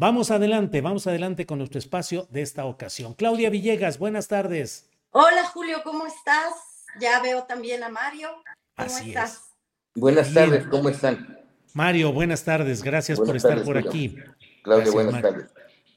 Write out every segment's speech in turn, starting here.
Vamos adelante, vamos adelante con nuestro espacio de esta ocasión. Claudia Villegas, buenas tardes. Hola Julio, ¿cómo estás? Ya veo también a Mario. ¿Cómo Así estás? es. Buenas Bien. tardes, ¿cómo están? Mario, buenas tardes, gracias por estar tardes, por Julio. aquí. Claudia, Gracias, buenas Mario. tardes.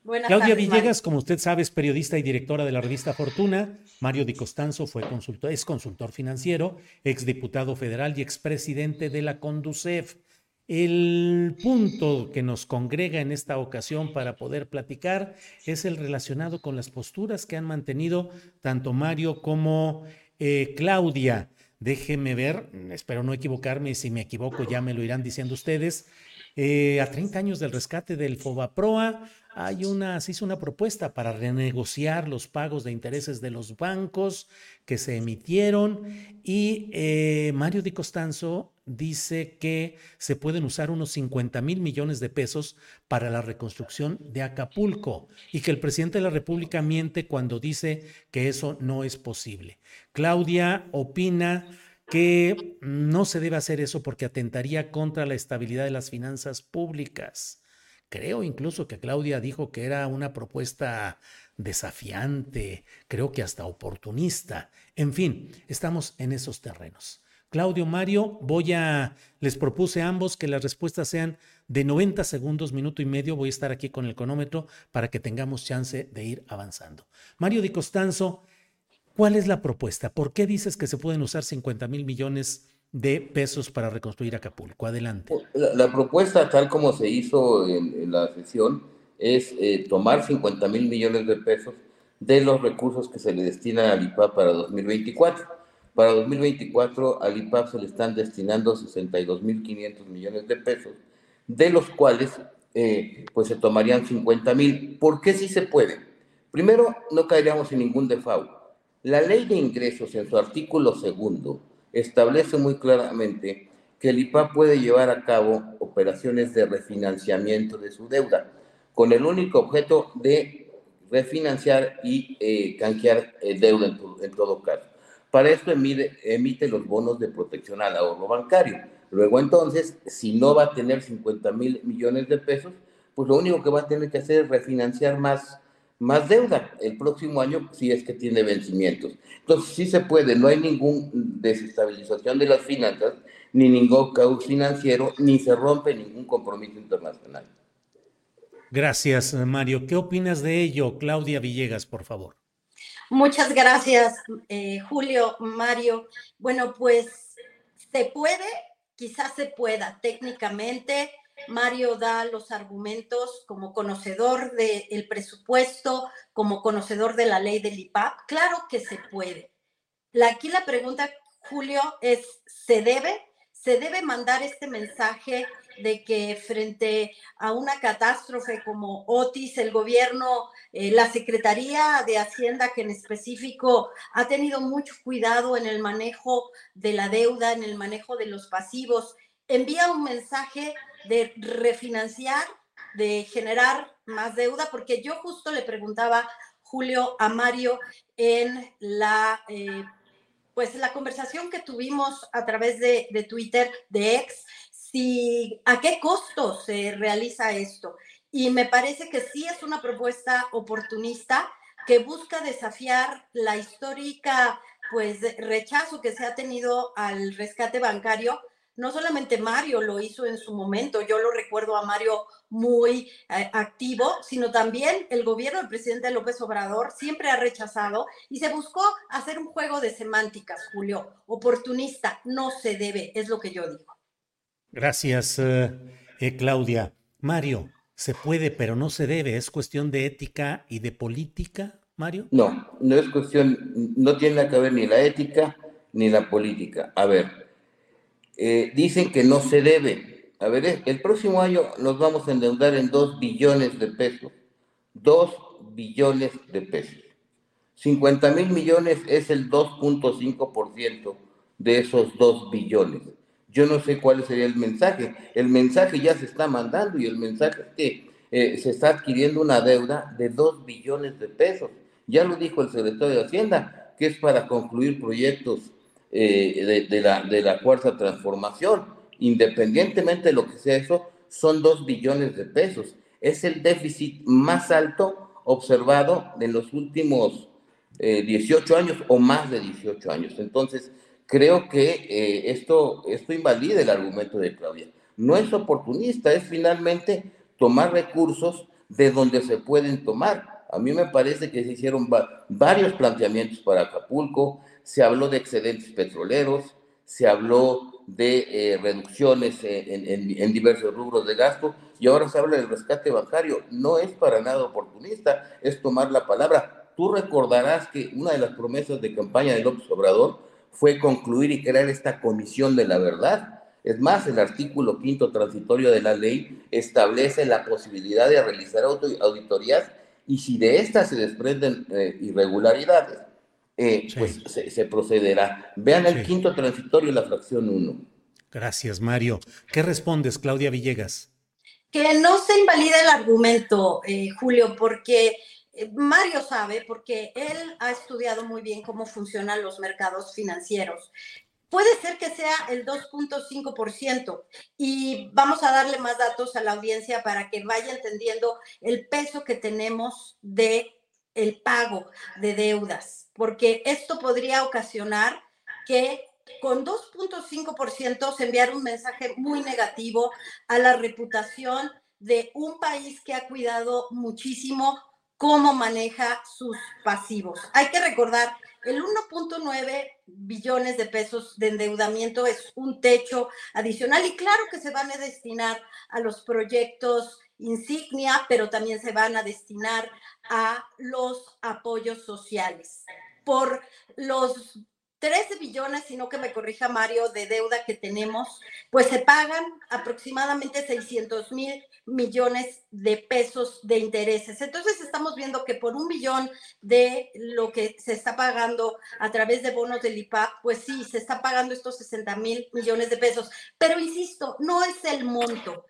Buenas Claudia tardes, Mario. Villegas, como usted sabe, es periodista y directora de la revista Fortuna. Mario Di Costanzo fue consultor, es consultor financiero, exdiputado federal y expresidente de la Conducef. El punto que nos congrega en esta ocasión para poder platicar es el relacionado con las posturas que han mantenido tanto Mario como eh, Claudia. Déjeme ver, espero no equivocarme, y si me equivoco ya me lo irán diciendo ustedes. Eh, a 30 años del rescate del Fobaproa, hay una, se hizo una propuesta para renegociar los pagos de intereses de los bancos que se emitieron y eh, Mario Di Costanzo dice que se pueden usar unos 50 mil millones de pesos para la reconstrucción de Acapulco y que el presidente de la República miente cuando dice que eso no es posible. Claudia opina que no se debe hacer eso porque atentaría contra la estabilidad de las finanzas públicas. Creo incluso que Claudia dijo que era una propuesta desafiante, creo que hasta oportunista. En fin, estamos en esos terrenos. Claudio, Mario, voy a, les propuse a ambos que las respuestas sean de 90 segundos, minuto y medio. Voy a estar aquí con el cronómetro para que tengamos chance de ir avanzando. Mario Di Costanzo, ¿cuál es la propuesta? ¿Por qué dices que se pueden usar 50 mil millones de pesos para reconstruir Acapulco? Adelante. La, la propuesta, tal como se hizo en, la sesión, es eh, tomar 50 mil millones de pesos de los recursos que se le destinan al IPAP para 2024. Para 2024 al IPAP se le están destinando 62 mil 500 millones de pesos, de los cuales eh, pues se tomarían 50 mil. ¿Por qué sí se puede? Primero, no caeríamos en ningún default. La ley de ingresos en su artículo segundo establece muy claramente que el IPA puede llevar a cabo operaciones de refinanciamiento de su deuda, con el único objeto de refinanciar y eh, canjear eh, deuda en todo caso. Para esto emite, emite los bonos de protección al ahorro bancario. Luego entonces, si no va a tener 50 mil millones de pesos, pues lo único que va a tener que hacer es refinanciar más, más deuda el próximo año si es que tiene vencimientos. Entonces sí se puede, no hay ninguna desestabilización de las finanzas, ni ningún caos financiero, ni se rompe ningún compromiso internacional. Gracias, Mario. ¿Qué opinas de ello, Claudia Villegas, por favor? Muchas gracias, eh, Julio, Mario. Bueno, pues se puede, quizás se pueda técnicamente. Mario da los argumentos como conocedor del presupuesto, como conocedor de la ley del IPAP. Claro que se puede. La, aquí la pregunta, Julio, es, ¿se debe? ¿Se debe mandar este mensaje de que frente a una catástrofe como Otis, el gobierno, eh, la Secretaría de Hacienda, que en específico ha tenido mucho cuidado en el manejo de la deuda, en el manejo de los pasivos, envía un mensaje de refinanciar, de generar más deuda, porque yo justo le preguntaba, Julio, a Mario en la... Eh, pues la conversación que tuvimos a través de, de Twitter, de ex, si a qué costo se realiza esto. y me parece que sí es una propuesta oportunista que busca desafiar la histórica pues rechazo que se ha tenido al rescate bancario no solamente Mario lo hizo en su momento, yo lo recuerdo a Mario muy eh, activo, sino también el gobierno del presidente López Obrador siempre ha rechazado y se buscó hacer un juego de semánticas, Julio, oportunista, no se debe, es lo que yo digo. Gracias, eh, eh, Claudia. Mario, se puede, pero no se debe, es cuestión de ética y de política, Mario. No, no es cuestión, no tiene que ver ni la ética ni la política. A ver, eh, dicen que no se debe. A ver, el próximo año nos vamos a endeudar en 2 billones de pesos. 2 billones de pesos. 50 mil millones es el 2.5% de esos 2 billones. Yo no sé cuál sería el mensaje. El mensaje ya se está mandando y el mensaje es que eh, se está adquiriendo una deuda de 2 billones de pesos. Ya lo dijo el secretario de Hacienda, que es para concluir proyectos eh, de, la, de la cuarta transformación. Independientemente de lo que sea eso, son dos billones de pesos. Es el déficit más alto observado en los últimos 18 eh, años o más de 18 años. Entonces, creo que eh, esto, esto invalida el argumento de Claudia. No es oportunista, es finalmente tomar recursos de donde se pueden tomar. A mí me parece que se hicieron varios planteamientos para Acapulco, se habló de excedentes petroleros, se habló de eh, reducciones en, diversos rubros de gasto y ahora se habla del rescate bancario. No es para nada oportunista, es tomar la palabra. Tú recordarás que una de las promesas de campaña de López Obrador fue concluir y crear esta comisión de la verdad. Es más, el artículo quinto transitorio de la ley establece la posibilidad de realizar auditorías y si de estas se desprenden eh, irregularidades, eh, pues se, procederá. Vean el quinto transitorio, la fracción 1. Gracias, Mario. ¿Qué respondes, Claudia Villegas? Que no se invalida el argumento, eh, Julio, porque Mario sabe, porque él ha estudiado muy bien cómo funcionan los mercados financieros. Puede ser que sea el 2.5% y vamos a darle más datos a la audiencia para que vaya entendiendo el peso que tenemos de el pago de deudas, porque esto podría ocasionar que con 2.5% se enviara un mensaje muy negativo a la reputación de un país que ha cuidado muchísimo cómo maneja sus pasivos. Hay que recordar, el 1.9 billones de pesos de endeudamiento es un techo adicional y claro que se van a destinar a los proyectos insignia, pero también se van a destinar a los apoyos sociales. Por los 13 billones, sino que me corrija Mario, de deuda que tenemos, pues se pagan aproximadamente 600 mil millones de pesos de intereses. Entonces estamos viendo que por un billón de lo que se está pagando a través de bonos del IPAP, pues sí, se está pagando estos 60 mil millones de pesos. Pero insisto, no es el monto.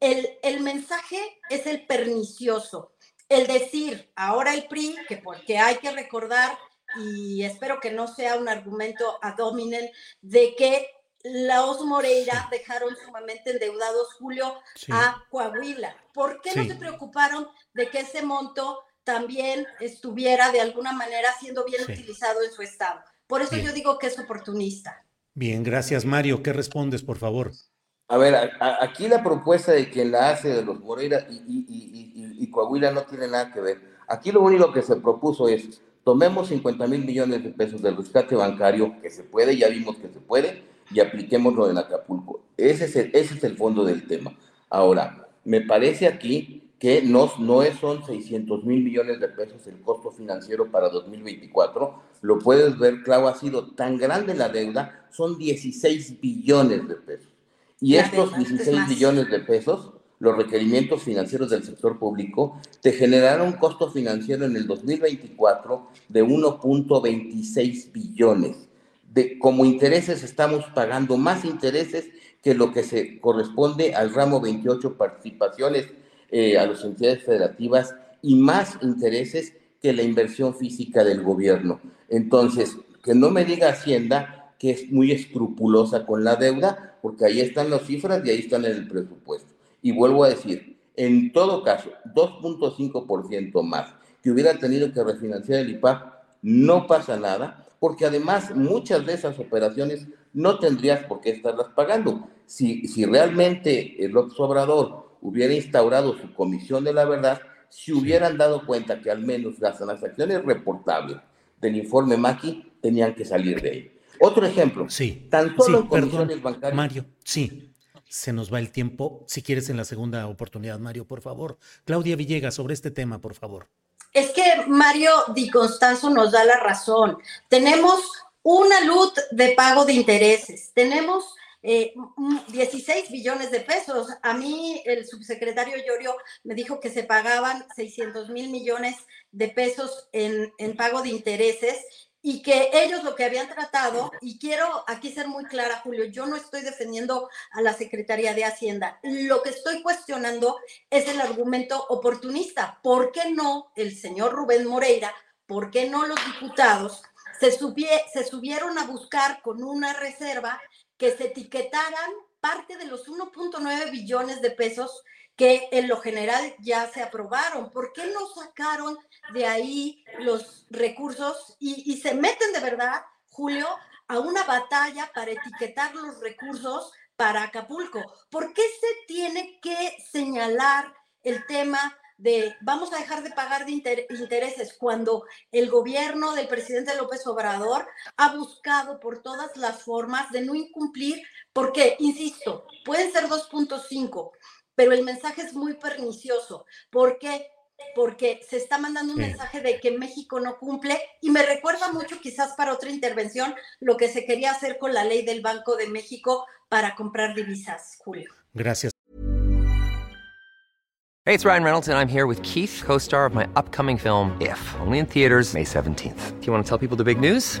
El, el mensaje es el pernicioso el decir ahora el PRI, que porque hay que recordar, y espero que no sea un argumento ad hominem, de que los Moreira dejaron sumamente endeudados, Julio, a Coahuila. ¿Por qué no se preocuparon de que ese monto también estuviera de alguna manera siendo bien utilizado en su estado? Por eso yo digo que es oportunista. Bien, gracias Mario. ¿Qué respondes, por favor? A ver, aquí la propuesta de quien la hace de los Moreira y, Coahuila no tiene nada que ver. Aquí lo único que se propuso es, tomemos 50 mil millones de pesos del rescate bancario, que se puede, ya vimos que se puede, y apliquémoslo en Acapulco. Ese es el, ese es el fondo del tema. Ahora, me parece aquí que no, no son 600 mil millones de pesos el costo financiero para 2024. Lo puedes ver, Clau, ha sido tan grande la deuda, son 16 billones de pesos. Y estos 16 billones de pesos, los requerimientos financieros del sector público, te generaron un costo financiero en el 2024 de 1.26 billones. De, como intereses estamos pagando más intereses que lo que se corresponde al ramo 28 participaciones eh, a las entidades federativas y más intereses que la inversión física del gobierno. Entonces, que no me diga Hacienda que es muy escrupulosa con la deuda, porque ahí están las cifras y ahí están en el presupuesto. Y vuelvo a decir, en todo caso, 2.5% más que hubiera tenido que refinanciar el IPAP, no pasa nada, porque además muchas de esas operaciones no tendrías por qué estarlas pagando. Si, si realmente el Obrador hubiera instaurado su comisión de la verdad, si hubieran dado cuenta que al menos las transacciones reportables del informe Maki tenían que salir de ahí. Otro ejemplo. Sí. Tan solo comisiones bancarias. Mario, sí. Se nos va el tiempo. Si quieres en la segunda oportunidad, Mario, por favor. Claudia Villegas, sobre este tema, por favor. Es que Mario Di Constanzo nos da la razón. Tenemos una luz de pago de intereses. Tenemos 16 eh, billones de pesos. A mí el subsecretario Llorio me dijo que se pagaban 600 mil millones de pesos en, en pago de intereses y que ellos lo que habían tratado, y quiero aquí ser muy clara, Julio, yo no estoy defendiendo a la Secretaría de Hacienda, lo que estoy cuestionando es el argumento oportunista. ¿Por qué no el señor Rubén Moreira, por qué no los diputados se, se subieron a buscar con una reserva que se etiquetaran parte de los 1.9 billones de pesos que en lo general ya se aprobaron. ¿Por qué no sacaron de ahí los recursos y, se meten de verdad, Julio, a una batalla para etiquetar los recursos para Acapulco? ¿Por qué se tiene que señalar el tema de vamos a dejar de pagar de intereses cuando el gobierno del presidente López Obrador ha buscado por todas las formas de no incumplir, porque, insisto, pueden ser 2.5, pero el mensaje es muy pernicioso. ¿Por qué? Porque se está mandando un mensaje de que México no cumple y me recuerda mucho quizás para otra intervención lo que se quería hacer con la ley del Banco de México para comprar divisas, Julio. Gracias. Hey, it's Ryan Reynolds and I'm here with Keith, co-star of my upcoming film If, only in theaters May 17th. Do you want to tell people the big news?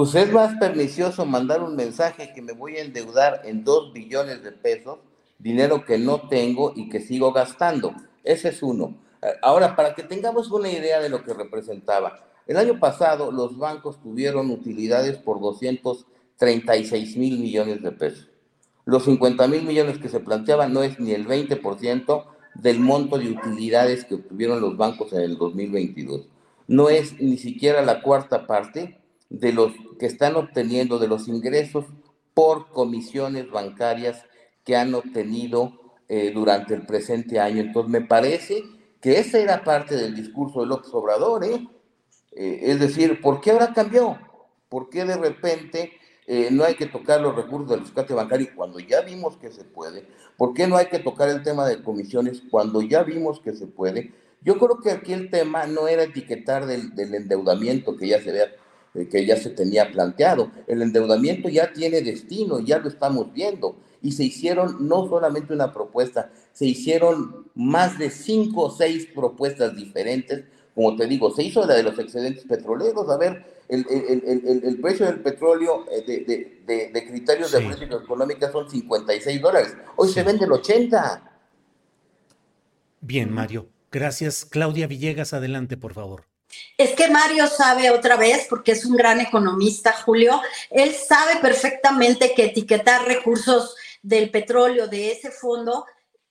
Pues es más pernicioso mandar un mensaje que me voy a endeudar en dos billones de pesos, dinero que no tengo y que sigo gastando. Ese es uno. Ahora, para que tengamos una idea de lo que representaba, el año pasado los bancos tuvieron utilidades por 236 mil millones de pesos. Los 50 mil millones que se planteaban no es ni el 20% del monto de utilidades que obtuvieron los bancos en el 2022. No es ni siquiera la cuarta parte de los que están obteniendo, de los ingresos por comisiones bancarias que han obtenido eh, durante el presente año. Entonces, me parece que esa era parte del discurso de López Obrador, ¿eh? ¿eh? es decir, ¿por qué ahora cambió? ¿Por qué de repente eh, no hay que tocar los recursos del rescate bancario cuando ya vimos que se puede? ¿Por qué no hay que tocar el tema de comisiones cuando ya vimos que se puede? Yo creo que aquí el tema no era etiquetar del, del endeudamiento que ya se vea que ya se tenía planteado. El endeudamiento ya tiene destino, ya lo estamos viendo. Y se hicieron no solamente una propuesta, se hicieron más de cinco o seis propuestas diferentes. Como te digo, se hizo la de los excedentes petroleros. A ver, el, el, el, precio del petróleo eh, de, de, de, criterios de política económica son 56 dólares. Hoy se vende el 80. Bien, Mario. Gracias. Claudia Villegas, adelante, por favor. Es que Mario sabe otra vez, porque es un gran economista, Julio, él sabe perfectamente que etiquetar recursos del petróleo de ese fondo,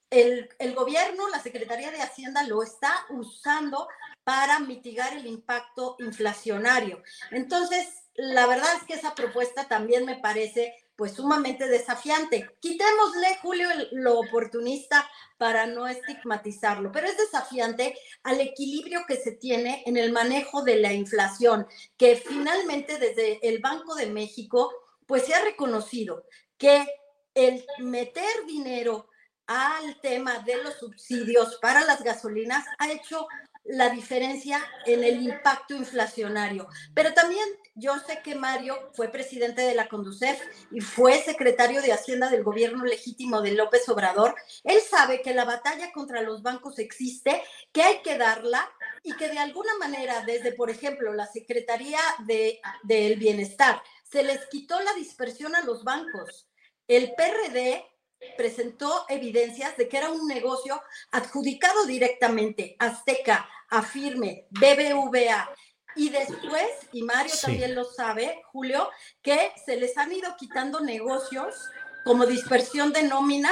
el, gobierno, la Secretaría de Hacienda lo está usando para mitigar el impacto inflacionario. Entonces, la verdad es que esa propuesta también me parece pues sumamente desafiante. Quitémosle, Julio, lo oportunista para no estigmatizarlo, pero es desafiante al equilibrio que se tiene en el manejo de la inflación, que finalmente desde el Banco de México, pues se ha reconocido que el meter dinero al tema de los subsidios para las gasolinas ha hecho la diferencia en el impacto inflacionario. Pero también yo sé que Mario fue presidente de la Conducef y fue secretario de Hacienda del gobierno legítimo de López Obrador. Él sabe que la batalla contra los bancos existe, que hay que darla y que de alguna manera desde, por ejemplo, la Secretaría de, del Bienestar se les quitó la dispersión a los bancos. El PRD presentó evidencias de que era un negocio adjudicado directamente Azteca, Afirme, BBVA. Y después, y Mario también lo sabe, Julio, que se les han ido quitando negocios como dispersión de nómina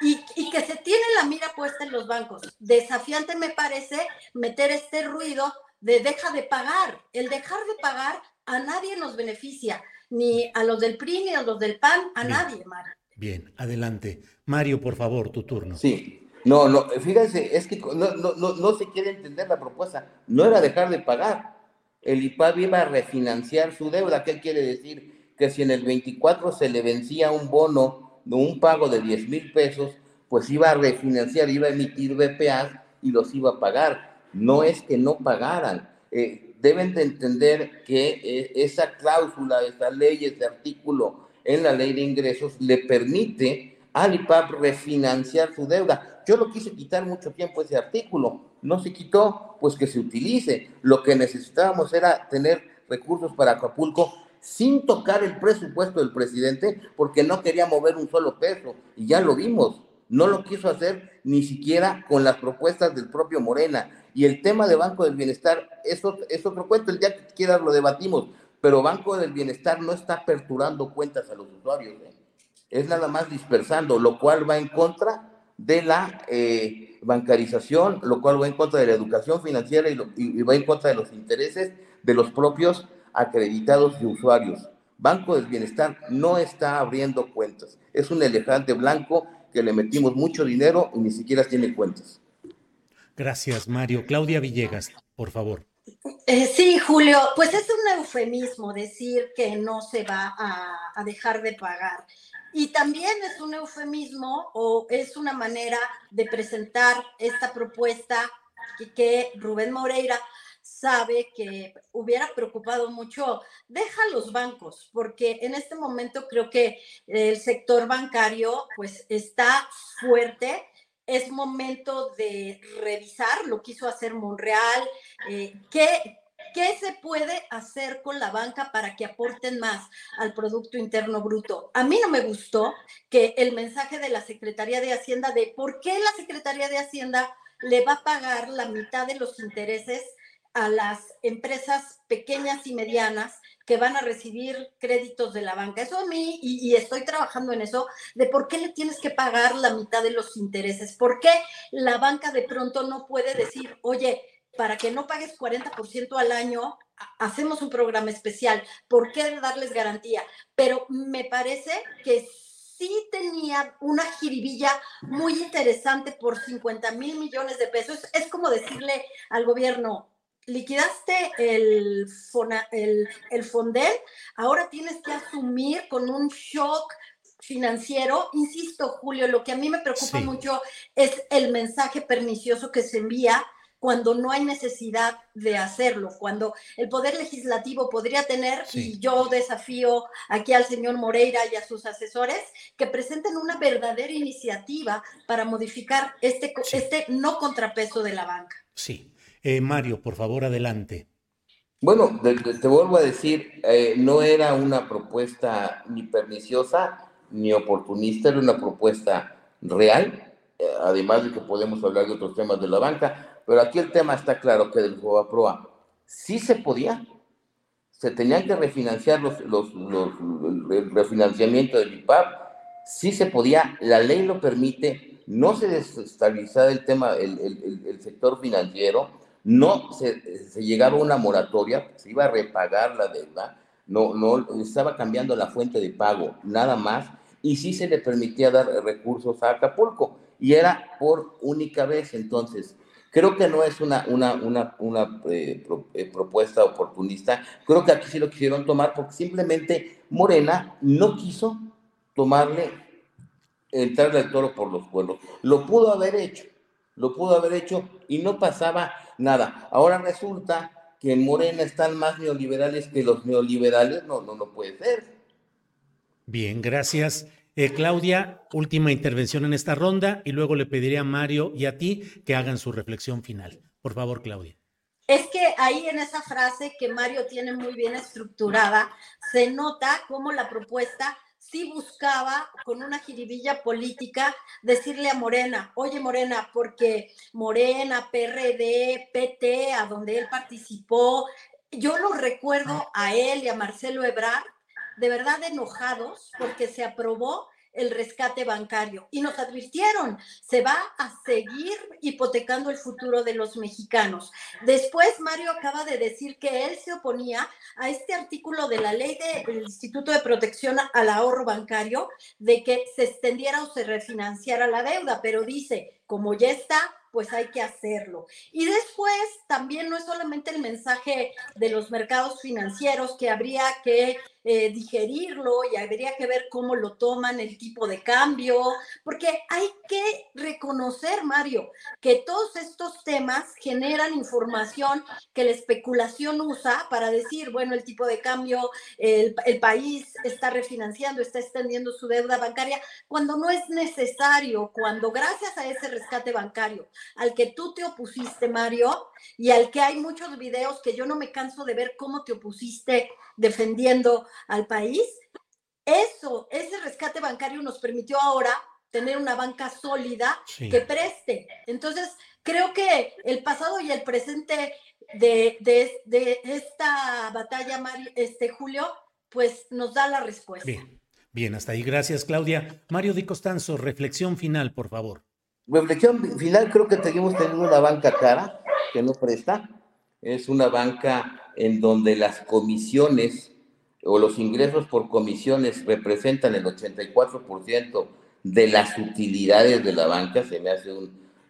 y, y, que se tiene la mira puesta en los bancos. Desafiante me parece meter este ruido de deja de pagar. El dejar de pagar a nadie nos beneficia, ni a los del PRI ni a los del PAN, a nadie, Mario. Bien, adelante. Mario, por favor, tu turno. Sí, no, no, fíjense, es que no, no, no, se quiere entender la propuesta. No era dejar de pagar. El IPAB iba a refinanciar su deuda. ¿Qué quiere decir? Que si en el 24 se le vencía un bono de un pago de 10 mil pesos, pues iba a refinanciar, iba a emitir BPA y los iba a pagar. No es que no pagaran. Eh, deben de entender que eh, esa cláusula, esa ley, ese artículo en la ley de ingresos le permite al IPAP refinanciar su deuda. Yo lo quise quitar mucho tiempo ese artículo, no se quitó, pues que se utilice. Lo que necesitábamos era tener recursos para Acapulco sin tocar el presupuesto del presidente porque no quería mover un solo peso y ya lo vimos. No lo quiso hacer ni siquiera con las propuestas del propio Morena. Y el tema de Banco del Bienestar es otro, es otro cuento, el día que quieras lo debatimos, pero Banco del Bienestar no está aperturando cuentas a los usuarios, ¿eh? es nada más dispersando, lo cual va en contra de la eh, bancarización, lo cual va en contra de la educación financiera y, va en contra de los intereses de los propios acreditados de usuarios. Banco del Bienestar no está abriendo cuentas, es un elefante blanco que le metimos mucho dinero y ni siquiera tiene cuentas. Gracias, Mario. Claudia Villegas, por favor. Eh, sí, Julio, pues es un eufemismo decir que no se va a, dejar de pagar. Y también es un eufemismo o es una manera de presentar esta propuesta que, que Rubén Moreira sabe que hubiera preocupado mucho, deja los bancos, porque en este momento creo que el sector bancario pues está fuerte es momento de revisar, lo quiso hacer Monreal, eh, ¿qué, ¿qué se puede hacer con la banca para que aporten más al Producto Interno Bruto? A mí no me gustó que el mensaje de la Secretaría de Hacienda de por qué la Secretaría de Hacienda le va a pagar la mitad de los intereses a las empresas pequeñas y medianas que van a recibir créditos de la banca. Eso a mí, y, estoy trabajando en eso, de por qué le tienes que pagar la mitad de los intereses. ¿Por qué la banca de pronto no puede decir, oye, para que no pagues 40% al año, hacemos un programa especial? ¿Por qué darles garantía? Pero me parece que sí tenía una jiribilla muy interesante por 50 mil millones de pesos. Es como decirle al gobierno, liquidaste el, el, el Fondel, ahora tienes que asumir con un shock financiero. Insisto, Julio, lo que a mí me preocupa mucho es el mensaje pernicioso que se envía cuando no hay necesidad de hacerlo, cuando el Poder Legislativo podría tener, y yo desafío aquí al señor Moreira y a sus asesores, que presenten una verdadera iniciativa para modificar este, este no contrapeso de la banca. Sí, eh, Mario, por favor, adelante. Bueno, te, vuelvo a decir, eh, no era una propuesta ni perniciosa ni oportunista, era una propuesta real, eh, además de que podemos hablar de otros temas de la banca, pero aquí el tema está claro que del Proa sí se podía, se tenían que refinanciar los, los, el refinanciamiento del IPAP, sí se podía, la ley lo permite, no se desestabilizaba el tema, el sector financiero, no se, se llegaba a una moratoria, se iba a repagar la deuda, no, no estaba cambiando la fuente de pago, nada más, y sí se le permitía dar recursos a Acapulco, y era por única vez. Entonces, creo que no es una, una, una, una eh, eh, propuesta oportunista, creo que aquí sí lo quisieron tomar porque simplemente Morena no quiso tomarle, entrarle al toro por los cuernos. Lo pudo haber hecho, lo pudo haber hecho y no pasaba nada. Ahora resulta que en Morena están más neoliberales que los neoliberales, no, no, no puede ser. Bien, gracias. Eh, Claudia, última intervención en esta ronda y luego le pediré a Mario y a ti que hagan su reflexión final. Por favor, Claudia. Es que ahí en esa frase que Mario tiene muy bien estructurada, se nota cómo la propuesta sí buscaba con una jiribilla política decirle a Morena, oye Morena, porque Morena, PRD, PT, a donde él participó, yo lo recuerdo a él y a Marcelo Ebrard de verdad enojados porque se aprobó el rescate bancario y nos advirtieron, se va a seguir hipotecando el futuro de los mexicanos. Después Mario acaba de decir que él se oponía a este artículo de la ley del Instituto de Protección al Ahorro Bancario de que se extendiera o se refinanciara la deuda, pero dice, como ya está, pues hay que hacerlo. Y después también no es solamente el mensaje de los mercados financieros que habría que eh, digerirlo y habría que ver cómo lo toman, el tipo de cambio, porque hay que reconocer, Mario, que todos estos temas generan información que la especulación usa para decir, bueno, el tipo de cambio, el, el país está refinanciando, está extendiendo su deuda bancaria, cuando no es necesario, cuando gracias a ese rescate bancario al que tú te opusiste, Mario, y al que hay muchos videos que yo no me canso de ver cómo te opusiste defendiendo al país. Eso, ese rescate bancario nos permitió ahora tener una banca sólida que preste. Entonces, creo que el pasado y el presente de, de, esta batalla, este, Julio, pues nos da la respuesta. Bien, bien, hasta ahí. Gracias, Claudia. Mario Di Costanzo, reflexión final, por favor. Reflexión final, creo que seguimos teniendo una banca cara que no presta. Es una banca en donde las comisiones o los ingresos por comisiones representan el 84% de las utilidades de la banca, se me hace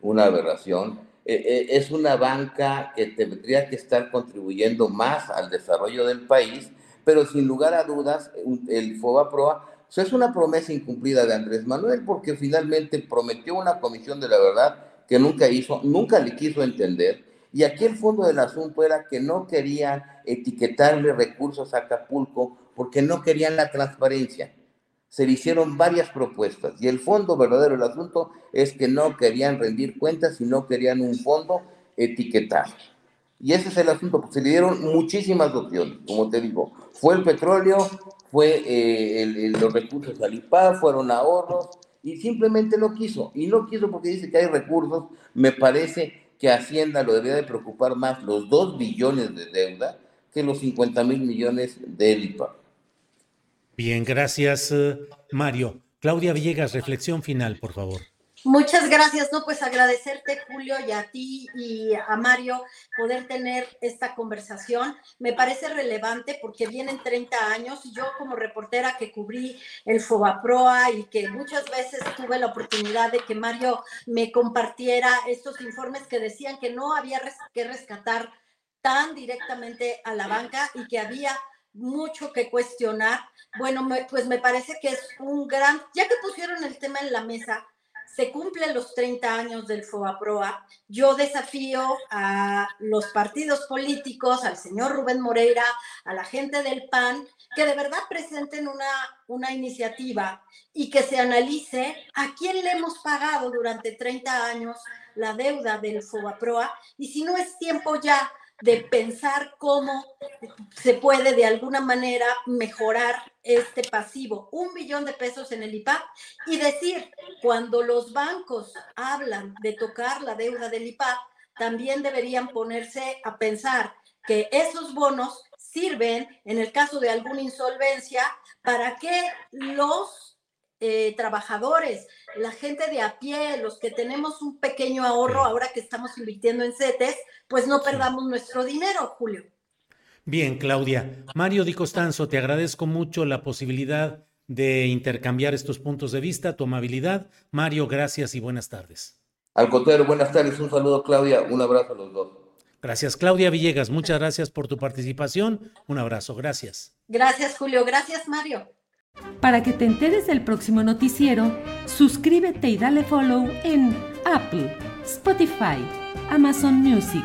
una aberración. Eh, eh, es una banca que tendría que estar contribuyendo más al desarrollo del país, pero sin lugar a dudas, el FOBAPROA es una promesa incumplida de Andrés Manuel porque finalmente prometió una comisión de la verdad que nunca hizo, nunca le quiso entender y aquí el fondo del asunto era que no querían etiquetarle recursos a Acapulco porque no querían la transparencia. Se le hicieron varias propuestas y el fondo verdadero del asunto es que no querían rendir cuentas y no querían un fondo etiquetado. Y ese es el asunto, porque se le dieron muchísimas opciones, como te digo. Fue el petróleo, fue eh, los recursos al IPA, fueron ahorros, y simplemente no quiso. Y no quiso porque dice que hay recursos, me parece que Hacienda lo debería de preocupar más los 2 billones de deuda que los 50 mil millones de IPA. Bien, gracias eh, Mario. Claudia Villegas, reflexión final, por favor. Muchas gracias, no, pues agradecerte, Julio, y a ti y a Mario poder tener esta conversación. Me parece relevante porque vienen 30 años y yo como reportera que cubrí el Fobaproa y que muchas veces tuve la oportunidad de que Mario me compartiera estos informes que decían que no había que rescatar tan directamente a la banca y que había mucho que cuestionar. Bueno, pues me parece que es un gran, ya que pusieron el tema en la mesa, se cumplen los 30 años del FOAPROA, yo desafío a los partidos políticos, al señor Rubén Moreira, a la gente del PAN, que de verdad presenten una, una iniciativa y que se analice a quién le hemos pagado durante 30 años la deuda del FOAPROA y si no es tiempo ya de pensar cómo se puede de alguna manera mejorar este pasivo, un billón de pesos en el IPAP, y decir, cuando los bancos hablan de tocar la deuda del IPAP, también deberían ponerse a pensar que esos bonos sirven, en el caso de alguna insolvencia, para que los eh, trabajadores, la gente de a pie, los que tenemos un pequeño ahorro ahora que estamos invirtiendo en CETES, pues no perdamos nuestro dinero, Julio. Bien, Claudia. Mario Di Costanzo, te agradezco mucho la posibilidad de intercambiar estos puntos de vista, tu amabilidad. Mario, gracias y buenas tardes. Al contrario, buenas tardes, un saludo Claudia, un abrazo a los dos. Gracias, Claudia Villegas, muchas gracias por tu participación. Un abrazo, gracias. Gracias, Julio. Gracias, Mario. Para que te enteres del próximo noticiero, suscríbete y dale follow en Apple, Spotify, Amazon Music,